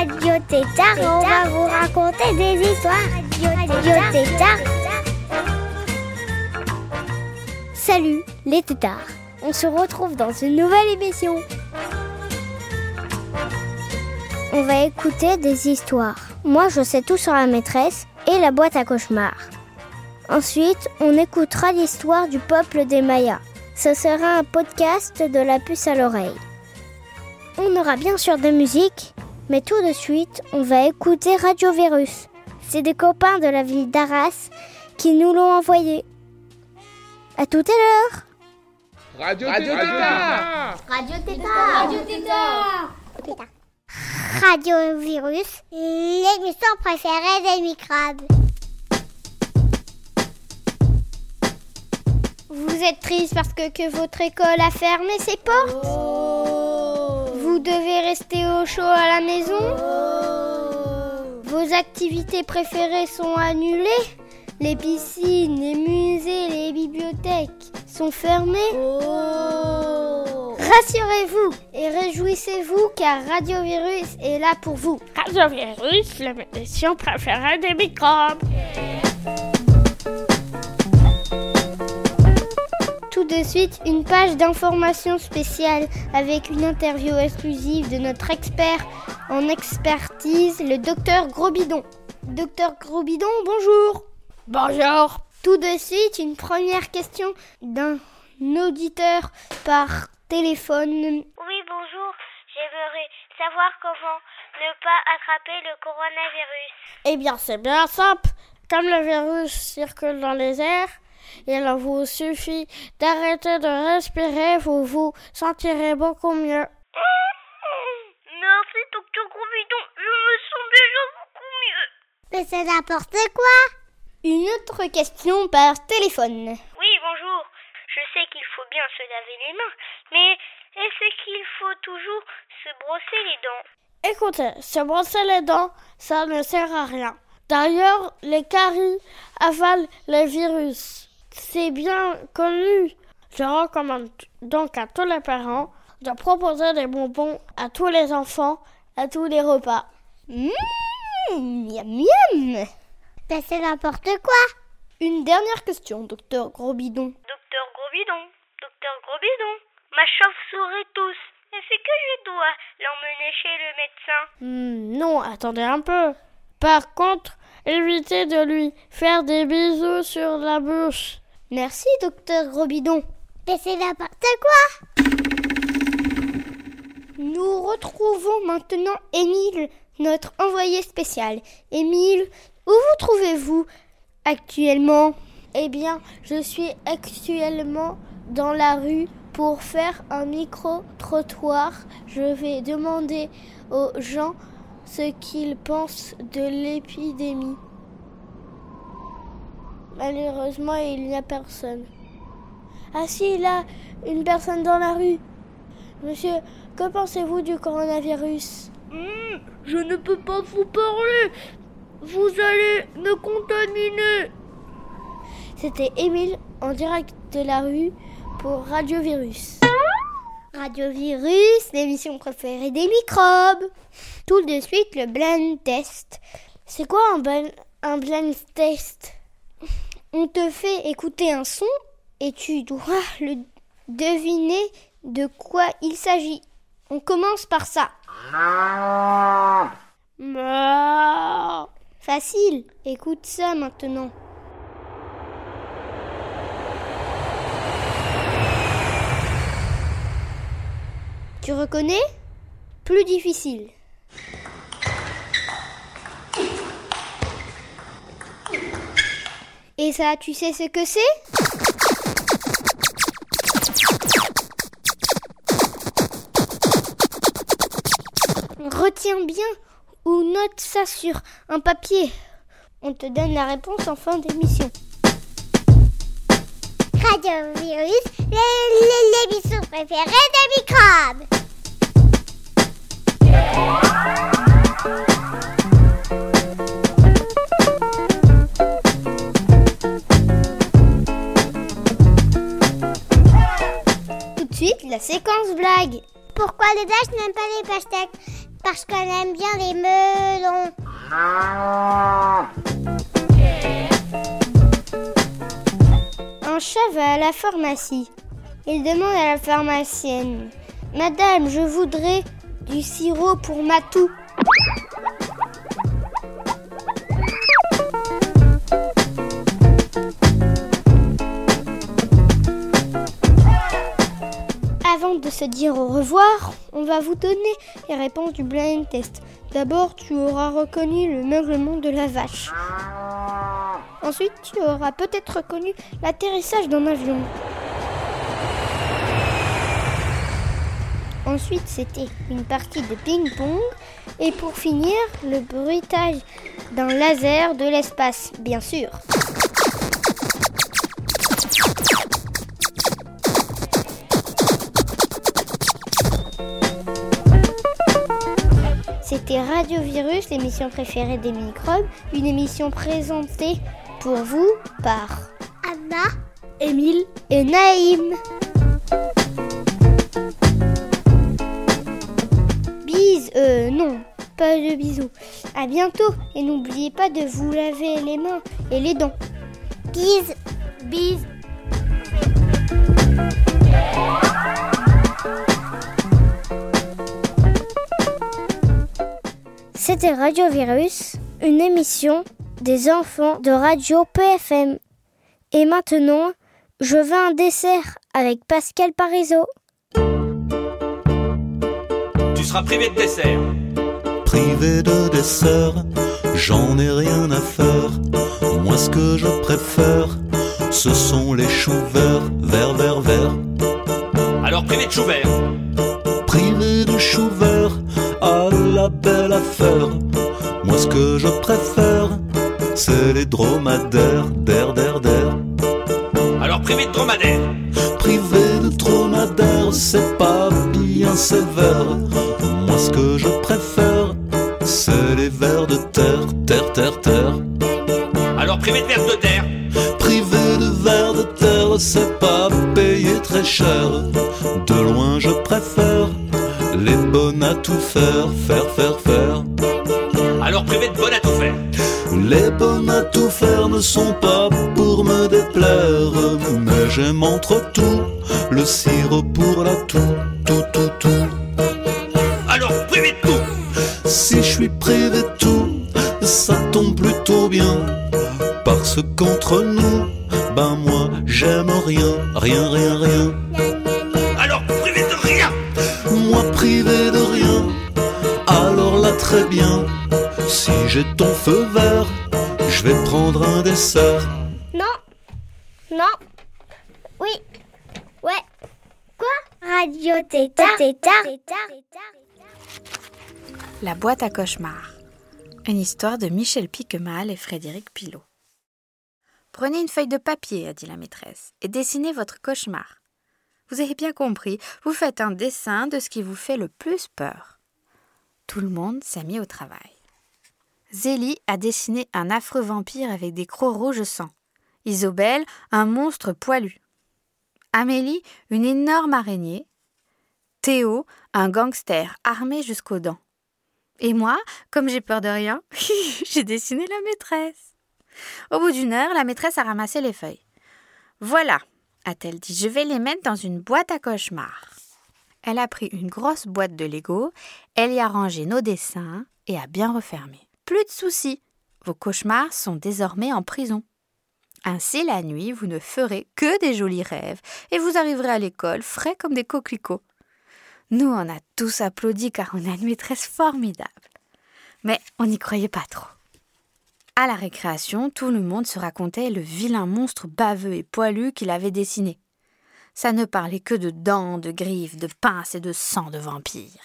Radio Tétard on va vous raconter des histoires. Radio Tétard. Salut les tétards On se retrouve dans une nouvelle émission. On va écouter des histoires. Moi, je sais tout sur la maîtresse et la boîte à cauchemars. Ensuite, on écoutera l'histoire du peuple des Mayas. Ce sera un podcast de la puce à l'oreille. On aura bien sûr de musique, mais tout de suite, on va écouter Radio Virus. C'est des copains de la ville d'Arras qui nous l'ont envoyé. À tout à l'heure Radio, Radio Tétard. Radio Tétard. Radio Tétard. Radio Virus, l'émission préférée des microbes. Vous êtes triste parce que, que votre école a fermé ses portes? Vous devez rester au chaud à la maison. Vos activités préférées sont annulées. Les piscines, les musées, les bibliothèques sont fermées. Rassurez-vous et réjouissez-vous car Radio Virus est là pour vous. Radio Virus, l'émission préférée des microbes. De suite, une page d'information spéciale avec une interview exclusive de notre expert en expertise, le docteur Grosbidon. Docteur Grosbidon, bonjour. Bonjour. Tout de suite, une première question d'un auditeur par téléphone. Oui, bonjour. J'aimerais savoir comment ne pas attraper le coronavirus. Eh bien, c'est bien simple. Comme le virus circule dans les airs, il vous suffit d'arrêter de respirer, vous vous sentirez beaucoup mieux. Merci, docteur. Je me sens déjà beaucoup mieux. Mais c'est n'importe quoi. Une autre question par téléphone. Oui, bonjour. Je sais qu'il faut bien se laver les mains, mais est-ce qu'il faut toujours se brosser les dents? Écoutez, se brosser les dents, ça ne sert à rien. D'ailleurs, les caries avalent les virus. C'est bien connu. Je recommande donc à tous les parents de proposer des bonbons à tous les enfants à tous les repas. Mmh, miam miam. Ben c'est n'importe quoi. Une dernière question, docteur Grosbidon. Docteur Grosbidon, docteur Grosbidon, ma chauve-souris tous. Est-ce que je dois l'emmener chez le médecin Hmm, non, attendez un peu. Par contre, évitez de lui faire des bisous sur la bouche. Merci, docteur Grosbidon. Mais c'est n'importe quoi? Nous retrouvons maintenant Émile, notre envoyé spécial. Émile, où vous trouvez-vous actuellement? Eh bien, je suis actuellement dans la rue pour faire un micro-trottoir. Je vais demander aux gens ce qu'ils pensent de l'épidémie. Malheureusement, il n'y a personne. Ah si, là, une personne dans la rue. Monsieur, que pensez-vous du coronavirus? Hmm, je ne peux pas vous parler. Vous allez me contaminer. C'était Émile en direct de la rue pour Radio Virus. Radio Virus, l'émission préférée des microbes. Tout de suite, le blind test. C'est quoi un, blind- un blind test? On te fait écouter un son et tu dois le deviner de quoi il s'agit. On commence par ça. Facile, écoute ça maintenant. Tu reconnais Plus difficile. Et ça, tu sais ce que c'est? Retiens bien ou note ça sur un papier. On te donne la réponse en fin d'émission. Radio Virus, l'émission préférée des microbes. Tout de suite, la séquence blague. Pourquoi les Dash n'aiment pas les pastèques? Parce qu'on aime bien les melons. Un chat va à la pharmacie. Il demande à la pharmacienne Madame, je voudrais du sirop pour ma toux. Avant de se dire au revoir, on va vous donner les réponses du blind test. D'abord, tu auras reconnu le meuglement de la vache. Ensuite, tu auras peut-être reconnu l'atterrissage d'un avion. Ensuite, c'était une partie de ping-pong. Et pour finir, le bruitage d'un laser de l'espace, bien sûr. C'était Radio Virus, l'émission préférée des microbes, une émission présentée pour vous par Anna, Émile et Naïm. Non, pas de bisous. À bientôt et n'oubliez pas de vous laver les mains et les dents. bise, bise. C'était Radio Virus, une émission des enfants de Radio PFM. Et maintenant, je veux un dessert avec Pascal Parizeau. Tu seras privé de dessert. privé de dessert, j'en ai rien à faire. Moi, ce que je préfère, ce sont les choux verts, verts, verts, verts. Alors privé de chou vert. Privé de choux verts, à la belle affaire. Moi, ce que je préfère, c'est les dromadaires, der, der, der. Alors privé de dromadaire. Privé de dromadaire, c'est bien sévère. Moi, ce que je préfère, c'est les vers de terre, terre, terre, terre. Alors privé de verre de terre. Privé de vers de terre, c'est pas payé très cher. De loin, je préfère les bonnes à tout faire, faire, faire, faire. Alors privé de bonne à tout faire. Les bonnes à tout faire ne sont pas pour me déplaire, mais j'aime entre tout le sirop pour la toux, tout, tout, tout. Alors privé de tout. Si je suis privé de tout, ça tombe plutôt bien. Parce qu'entre nous, ben moi j'aime rien, rien, rien, rien. Alors privé de rien. Moi privé de rien, alors là très bien. Si j'ai ton feu vert, je vais prendre un dessert. Non, non, oui, ouais. Quoi Radio Tétard, Tétard, La boîte à cauchemars. Une histoire de Michel Piquemal et Frédéric Pilot. Prenez une feuille de papier, a dit la maîtresse, et dessinez votre cauchemar. Vous avez bien compris, vous faites un dessin de ce qui vous fait le plus peur. Tout le monde s'est mis au travail. Zélie a dessiné un affreux vampire avec des crocs rouges sang. Isobel, un monstre poilu. Amélie, une énorme araignée. Théo, un gangster armé jusqu'aux dents. Et moi, comme j'ai peur de rien, j'ai dessiné la maîtresse. Au bout d'une heure, la maîtresse a ramassé les feuilles. Voilà, a-t-elle dit, je vais les mettre dans une boîte à cauchemars. Elle a pris une grosse boîte de Lego, elle y a rangé nos dessins et a bien refermé. Plus de soucis, vos cauchemars sont désormais en prison. Ainsi, la nuit, vous ne ferez que des jolis rêves et vous arriverez à l'école frais comme des coquelicots. Nous, on a tous applaudi car on a une maîtresse formidable. Mais on n'y croyait pas trop. À la récréation, tout le monde se racontait le vilain monstre baveux et poilu qu'il avait dessiné. Ça ne parlait que de dents, de griffes, de pinces et de sang de vampire.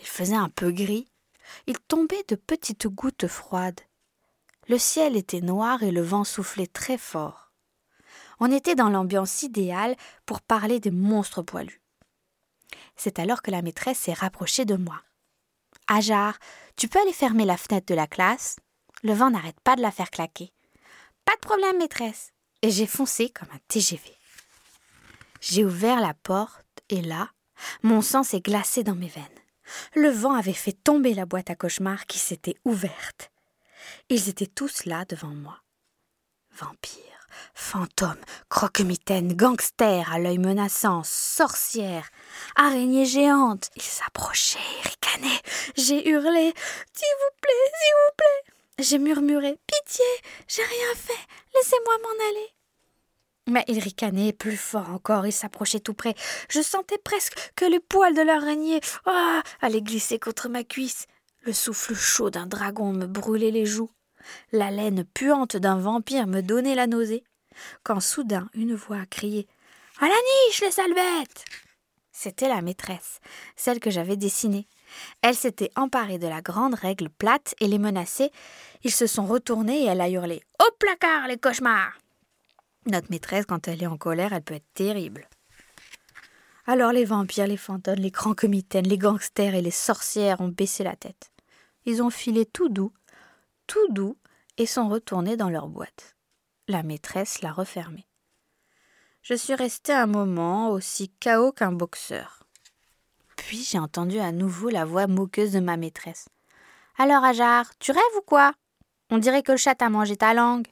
Il faisait un peu gris. il tombait de petites gouttes froides. Le ciel était noir et le vent soufflait très fort. On était dans l'ambiance idéale pour parler des monstres poilus. C'est alors que la maîtresse s'est rapprochée de moi. Ajar, tu peux aller fermer la fenêtre de la classe Le vent n'arrête pas de la faire claquer. Pas de problème, maîtresse. Et j'ai foncé comme un TGV. J'ai ouvert la porte et là, mon sang s'est glacé dans mes veines. Le vent avait fait tomber la boîte à cauchemars qui s'était ouverte. Ils étaient tous là devant moi. Vampires, fantômes, croque-mitaines, gangsters à l'œil menaçant, sorcières, araignées géantes. Ils s'approchaient, ricanaient. J'ai hurlé S'il vous plaît, s'il vous plaît. J'ai murmuré Pitié, j'ai rien fait, laissez-moi m'en aller. Mais ils ricanaient plus fort encore, ils s'approchaient tout près. Je sentais presque que les poils de l'araignée ah, allaient glisser contre ma cuisse. Le souffle chaud d'un dragon me brûlait les joues. La laine puante d'un vampire me donnait la nausée. Quand soudain une voix a crié À la niche, les sales C'était la maîtresse, celle que j'avais dessinée. Elle s'était emparée de la grande règle plate et les menaçait. Ils se sont retournés et elle a hurlé Au placard, les cauchemars notre maîtresse, quand elle est en colère, elle peut être terrible. Alors les vampires, les fantômes, les comitaines, les gangsters et les sorcières ont baissé la tête. Ils ont filé tout doux, tout doux, et sont retournés dans leur boîte. La maîtresse l'a refermée. Je suis restée un moment aussi chaos qu'un boxeur. Puis j'ai entendu à nouveau la voix moqueuse de ma maîtresse. Alors, Ajar, tu rêves ou quoi? On dirait que le chat a mangé ta langue.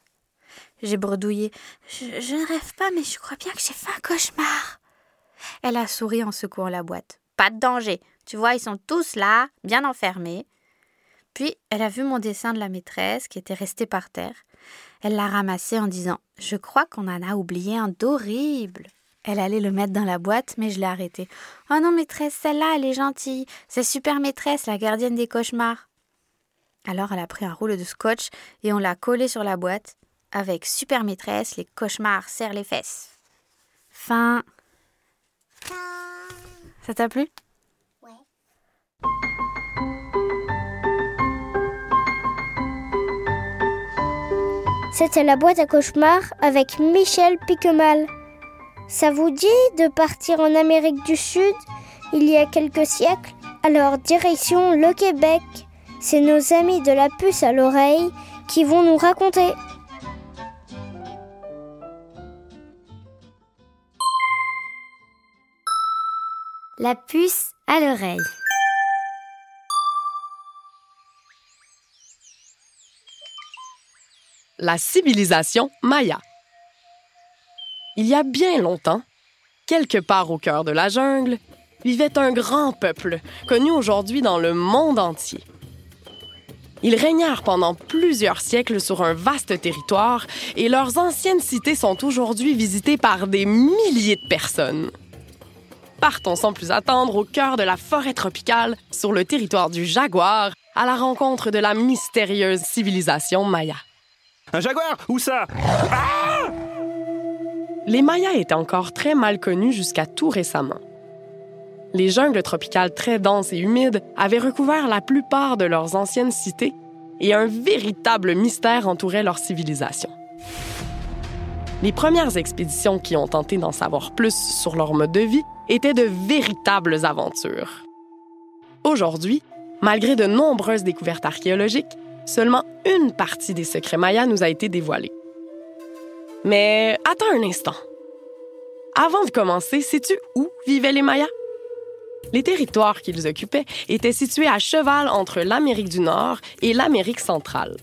J'ai bredouillé. Je, ne rêve pas, mais je crois bien que j'ai fait un cauchemar. Elle a souri en secouant la boîte. Pas de danger. Tu vois, ils sont tous là, bien enfermés. Puis elle a vu mon dessin de la maîtresse qui était resté par terre. Elle l'a ramassé en disant Je crois qu'on en a oublié un d'horrible. Elle allait le mettre dans la boîte, mais je l'ai arrêté. Oh non, maîtresse, celle-là, elle est gentille. C'est super maîtresse, la gardienne des cauchemars. Alors elle a pris un rouleau de scotch et on l'a collé sur la boîte. Avec Super Maîtresse, les cauchemars serrent les fesses. Fin. Ça t'a plu? Ouais. C'était la boîte à cauchemars avec Michel Piquemal. Ça vous dit de partir en Amérique du Sud il y a quelques siècles? Alors direction le Québec. C'est nos amis de la puce à l'oreille qui vont nous raconter. La puce à l'oreille. La civilisation Maya. Il y a bien longtemps, quelque part au cœur de la jungle, vivait un grand peuple, connu aujourd'hui dans le monde entier. Ils régnèrent pendant plusieurs siècles sur un vaste territoire et leurs anciennes cités sont aujourd'hui visitées par des milliers de personnes. Partons sans plus attendre au cœur de la forêt tropicale, sur le territoire du jaguar, à la rencontre de la mystérieuse civilisation Maya. Un jaguar? Où ça? Ah! Les Mayas étaient encore très mal connus jusqu'à tout récemment. Les jungles tropicales très denses et humides avaient recouvert la plupart de leurs anciennes cités et un véritable mystère entourait leur civilisation. Les premières expéditions qui ont tenté d'en savoir plus sur leur mode de vie étaient de véritables aventures. Aujourd'hui, malgré de nombreuses découvertes archéologiques, seulement une partie des secrets mayas nous a été dévoilée. Mais attends un instant. Avant de commencer, sais-tu où vivaient les Mayas? Les territoires qu'ils occupaient étaient situés à cheval entre l'Amérique du Nord et l'Amérique centrale.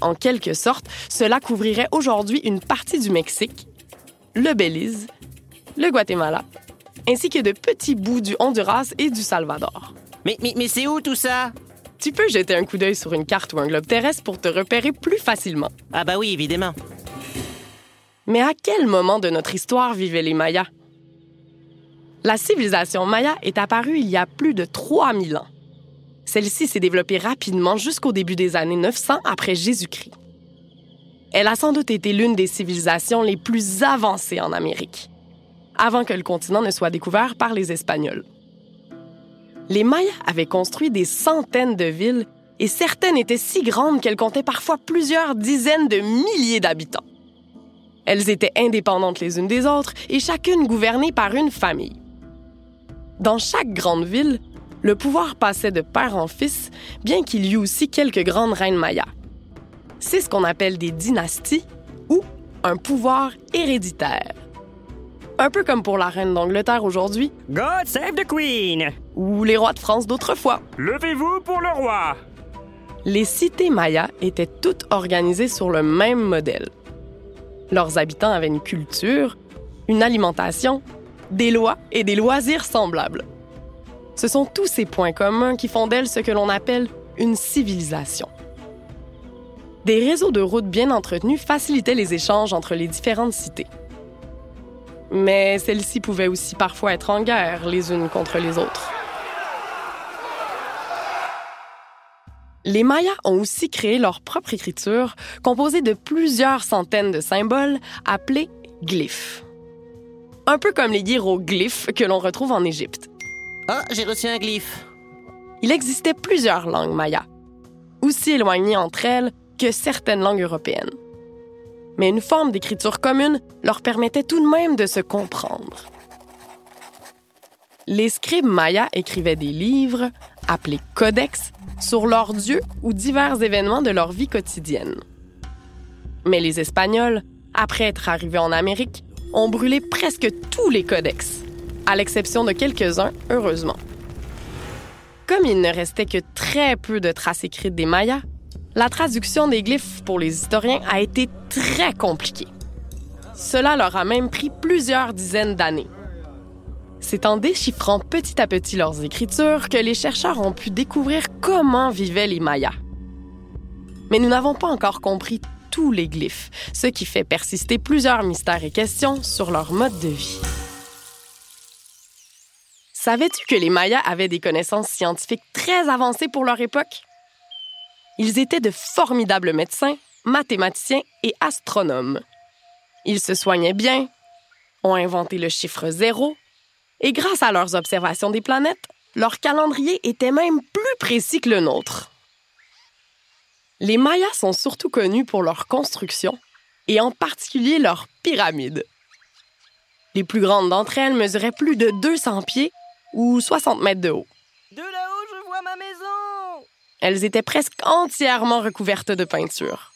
En quelque sorte, cela couvrirait aujourd'hui une partie du Mexique, le Belize, le Guatemala, ainsi que de petits bouts du Honduras et du Salvador. Mais, mais, mais c'est où tout ça? Tu peux jeter un coup d'œil sur une carte ou un globe terrestre pour te repérer plus facilement. Ah bah oui, évidemment. Mais à quel moment de notre histoire vivaient les Mayas? La civilisation maya est apparue il y a plus de 3000 ans. Celle-ci s'est développée rapidement jusqu'au début des années 900 après Jésus-Christ. Elle a sans doute été l'une des civilisations les plus avancées en Amérique, avant que le continent ne soit découvert par les Espagnols. Les Mayas avaient construit des centaines de villes et certaines étaient si grandes qu'elles comptaient parfois plusieurs dizaines de milliers d'habitants. Elles étaient indépendantes les unes des autres et chacune gouvernée par une famille. Dans chaque grande ville, le pouvoir passait de père en fils, bien qu'il y eût aussi quelques grandes reines mayas. C'est ce qu'on appelle des dynasties ou un pouvoir héréditaire. Un peu comme pour la reine d'Angleterre aujourd'hui. God save the Queen! Ou les rois de France d'autrefois. Levez-vous pour le roi! Les cités mayas étaient toutes organisées sur le même modèle. Leurs habitants avaient une culture, une alimentation, des lois et des loisirs semblables. Ce sont tous ces points communs qui font d'elle ce que l'on appelle une civilisation. Des réseaux de routes bien entretenus facilitaient les échanges entre les différentes cités. Mais celles-ci pouvaient aussi parfois être en guerre les unes contre les autres. Les Mayas ont aussi créé leur propre écriture, composée de plusieurs centaines de symboles appelés glyphes. Un peu comme les hiéroglyphes que l'on retrouve en Égypte. Ah, j'ai reçu un glyphe. Il existait plusieurs langues mayas, aussi éloignées entre elles que certaines langues européennes. Mais une forme d'écriture commune leur permettait tout de même de se comprendre. Les scribes mayas écrivaient des livres, appelés codex, sur leurs dieux ou divers événements de leur vie quotidienne. Mais les Espagnols, après être arrivés en Amérique, ont brûlé presque tous les codex, à l'exception de quelques-uns, heureusement. Comme il ne restait que très peu de traces écrites des Mayas, la traduction des glyphes pour les historiens a été très compliquée. Cela leur a même pris plusieurs dizaines d'années. C'est en déchiffrant petit à petit leurs écritures que les chercheurs ont pu découvrir comment vivaient les Mayas. Mais nous n'avons pas encore compris tous les glyphes, ce qui fait persister plusieurs mystères et questions sur leur mode de vie. Savais-tu que les Mayas avaient des connaissances scientifiques très avancées pour leur époque? Ils étaient de formidables médecins, mathématiciens et astronomes. Ils se soignaient bien, ont inventé le chiffre zéro, et grâce à leurs observations des planètes, leur calendrier était même plus précis que le nôtre. Les Mayas sont surtout connus pour leur construction, et en particulier leurs pyramides. Les plus grandes d'entre elles mesuraient plus de 200 pieds ou 60 mètres de haut. De là-haut, je vois ma maison! Elles étaient presque entièrement recouvertes de peinture.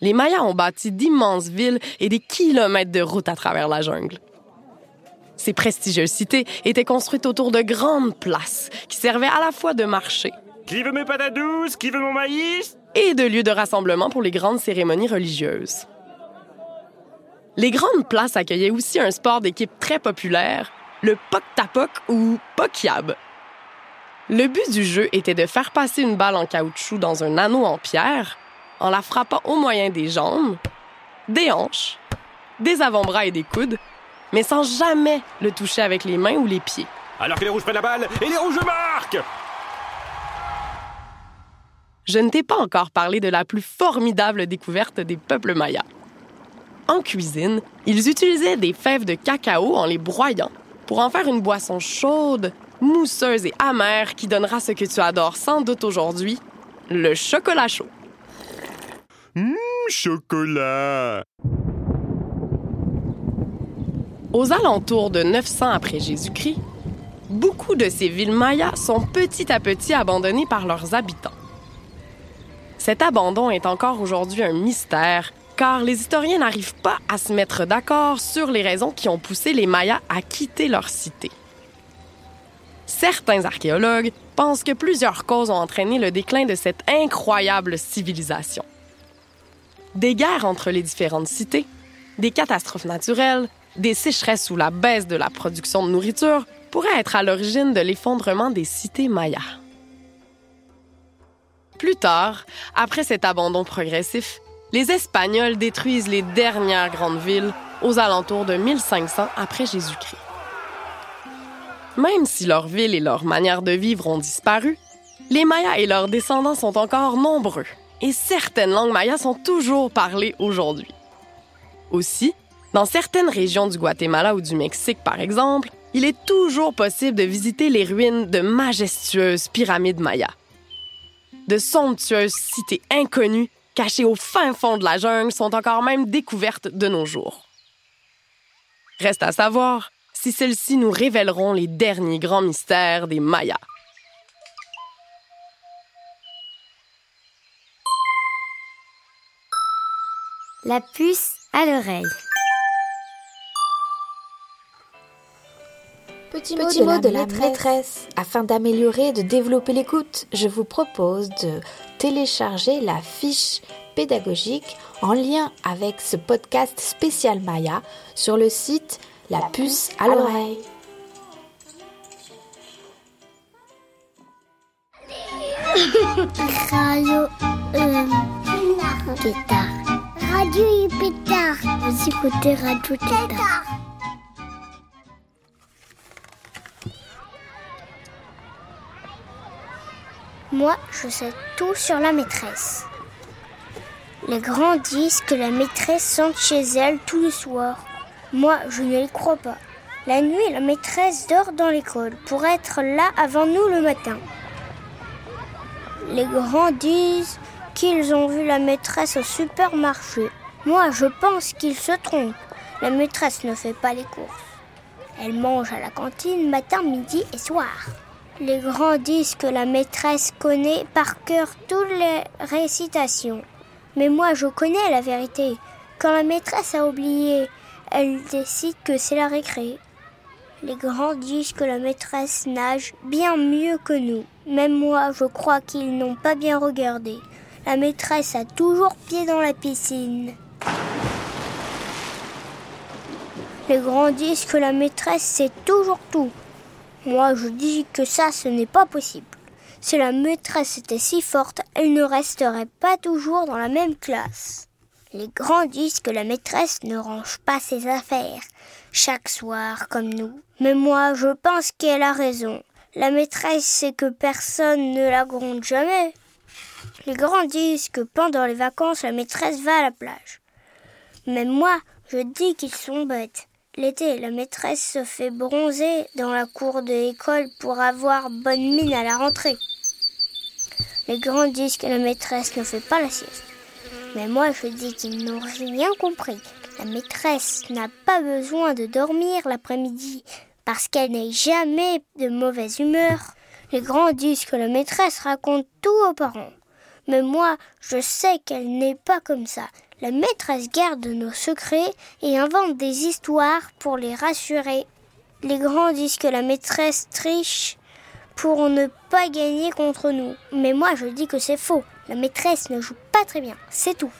Les Mayas ont bâti d'immenses villes et des kilomètres de routes à travers la jungle. Ces prestigieuses cités étaient construites autour de grandes places qui servaient à la fois de marché. Qui veut mes patates douces? Qui veut mon maïs? Et de lieux de rassemblement pour les grandes cérémonies religieuses. Les grandes places accueillaient aussi un sport d'équipe très populaire, le Pok-Tapok ou Pokyab. Le but du jeu était de faire passer une balle en caoutchouc dans un anneau en pierre en la frappant au moyen des jambes, des hanches, des avant-bras et des coudes, mais sans jamais le toucher avec les mains ou les pieds. Alors que les rouges prennent la balle et les rouges marquent! Je ne t'ai pas encore parlé de la plus formidable découverte des peuples mayas. En cuisine, ils utilisaient des fèves de cacao en les broyant pour en faire une boisson chaude, mousseuse et amère qui donnera ce que tu adores sans doute aujourd'hui, le chocolat chaud. Hum, chocolat! Aux alentours de 900 après Jésus-Christ, beaucoup de ces villes mayas sont petit à petit abandonnées par leurs habitants. Cet abandon est encore aujourd'hui un mystère, car les historiens n'arrivent pas à se mettre d'accord sur les raisons qui ont poussé les Mayas à quitter leur cité. Certains archéologues pensent que plusieurs causes ont entraîné le déclin de cette incroyable civilisation. Des guerres entre les différentes cités, des catastrophes naturelles, des sécheresses ou la baisse de la production de nourriture pourraient être à l'origine de l'effondrement des cités mayas. Plus tard, après cet abandon progressif, les Espagnols détruisent les dernières grandes villes aux alentours de 1500 après Jésus-Christ. Même si leurs villes et leur manière de vivre ont disparu, les Mayas et leurs descendants sont encore nombreux et certaines langues mayas sont toujours parlées aujourd'hui. Aussi, dans certaines régions du Guatemala ou du Mexique, par exemple, il est toujours possible de visiter les ruines de majestueuses pyramides mayas. De somptueuses cités inconnues, cachées au fin fond de la jungle, sont encore même découvertes de nos jours. Reste à savoir si celles-ci nous révéleront les derniers grands mystères des Mayas. La puce à l'oreille. Petit mot, de, la, maîtresse. Afin d'améliorer et de développer l'écoute, je vous propose de télécharger la fiche pédagogique en lien avec ce podcast spécial Maya sur le site La, puce à l'oreille. Radio euh, Pétard. Radio Pétard. Vous écoutez Radio Pétard. Moi, je sais tout sur la maîtresse. Les grands disent que la maîtresse sent chez elle tous les soirs. Moi, je ne les crois pas. La nuit, la maîtresse dort dans l'école pour être là avant nous le matin. Les grands disent qu'ils ont vu la maîtresse au supermarché. Moi, je pense qu'ils se trompent. La maîtresse ne fait pas les courses. Elle mange à la cantine matin, midi et soir. Les grands disent que la maîtresse connaît par cœur toutes les récitations. Mais moi, je connais la vérité. Quand la maîtresse a oublié, elle décide que c'est la récré. Les grands disent que la maîtresse nage bien mieux que nous. Même moi, je crois qu'ils n'ont pas bien regardé. La maîtresse a toujours pied dans la piscine. Les grands disent que la maîtresse sait toujours tout. Moi, je dis que ça, ce n'est pas possible. Si la maîtresse était si forte, elle ne resterait pas toujours dans la même classe. Les grands disent que la maîtresse ne range pas ses affaires chaque soir comme nous. Mais moi, je pense qu'elle a raison. La maîtresse sait que personne ne la gronde jamais. Les grands disent que pendant les vacances, la maîtresse va à la plage. Mais moi, je dis qu'ils sont bêtes. L'été, la maîtresse se fait bronzer dans la cour de l'école pour avoir bonne mine à la rentrée. Les grands disent que la maîtresse ne fait pas la sieste. Mais moi, je dis qu'ils n'ont rien compris. La maîtresse n'a pas besoin de dormir l'après-midi parce qu'elle n'est jamais de mauvaise humeur. Les grands disent que la maîtresse raconte tout aux parents. Mais moi, je sais qu'elle n'est pas comme ça. La maîtresse garde nos secrets et invente des histoires pour les rassurer. Les grands disent que la maîtresse triche pour ne pas gagner contre nous. Mais moi je dis que c'est faux. La maîtresse ne joue pas très bien. C'est tout.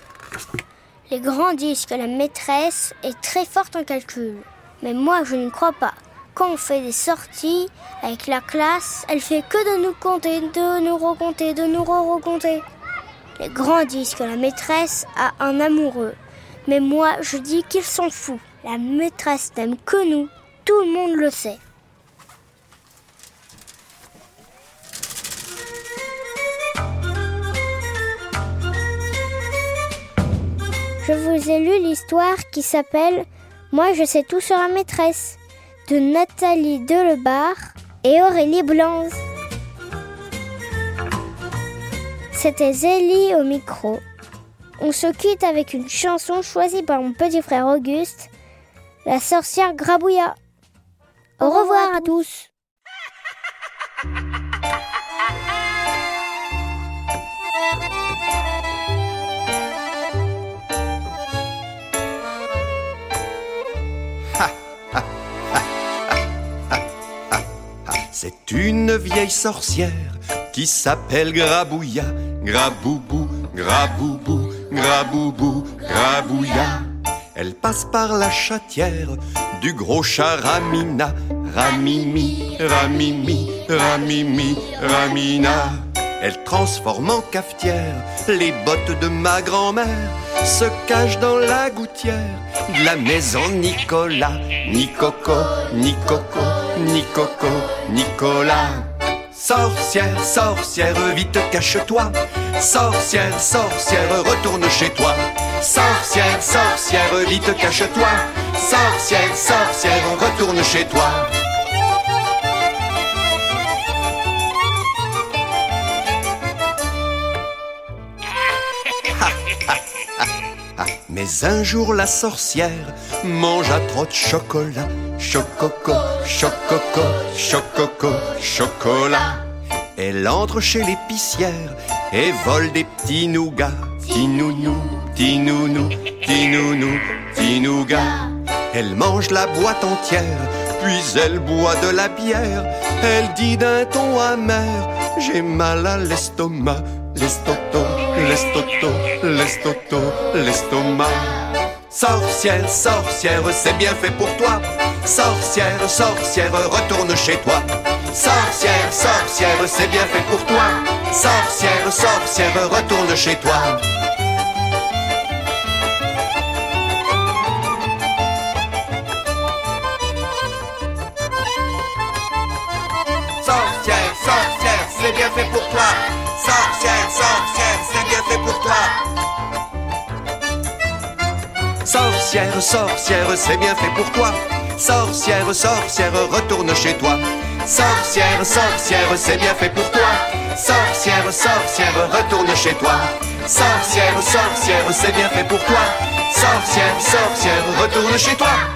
Les grands disent que la maîtresse est très forte en calcul. Mais moi je ne crois pas. Quand on fait des sorties avec la classe, elle fait que de nous compter, de nous recompter, de nous re-recompter. Les grands disent que la maîtresse a un amoureux. Mais moi, je dis qu'ils sont fous. La maîtresse n'aime que nous. Tout le monde le sait. Je vous ai lu l'histoire qui s'appelle Moi je sais tout sur la maîtresse de Nathalie Delebar et Aurélie Blanze. C'était Zélie au micro. On se quitte avec une chanson choisie par mon petit frère Auguste, La sorcière Grabouilla. Au, revoir, à tous. Une vieille sorcière qui s'appelle Grabouilla, Graboubou, Graboubou, Graboubou, Grabouilla. Elle passe par la chatière du gros chat Ramina, Ramimi, Ramimi, Ramimi, Ramina. Elle transforme en cafetière les bottes de ma grand-mère, se cache dans la gouttière de la maison Nicolas, ni Coco, ni Coco, ni Coco, Nicolas. Sorcière, sorcière, vite cache-toi. Sorcière, sorcière, retourne chez toi. Sorcière, sorcière, vite cache-toi. Sorcière, sorcière, retourne chez toi. Mais un jour la sorcière mangea trop de chocolat. Chococo, chococo, chococo, chocolat. Elle entre chez l'épicière et vole des petits nougats. Petits nounous, petits nounous, petits nounous, petits nougats. Elle mange la boîte entière, puis elle boit de la bière. Elle dit d'un ton amer, j'ai mal à l'estomac, l'estoto, l'estoto, l'estoto, l'estomac. Sorcière, sorcière, c'est bien fait pour toi. Sorcière, sorcière, retourne chez toi. Sorcière, sorcière, c'est bien fait pour toi. Sorcière, sorcière, retourne chez toi. Sorcière, sorcière, c'est bien fait pour toi. Sorcière, sorcière, c'est bien fait pour toi. Sorcière, sorcière, c'est bien fait pour toi. Sorcière, sorcière, retourne chez toi. Sorcière, sorcière, c'est bien fait pour toi. Sorcière, sorcière, retourne chez toi. Sorcière, sorcière, c'est bien fait pour toi. Sorcière, sorcière, retourne chez toi.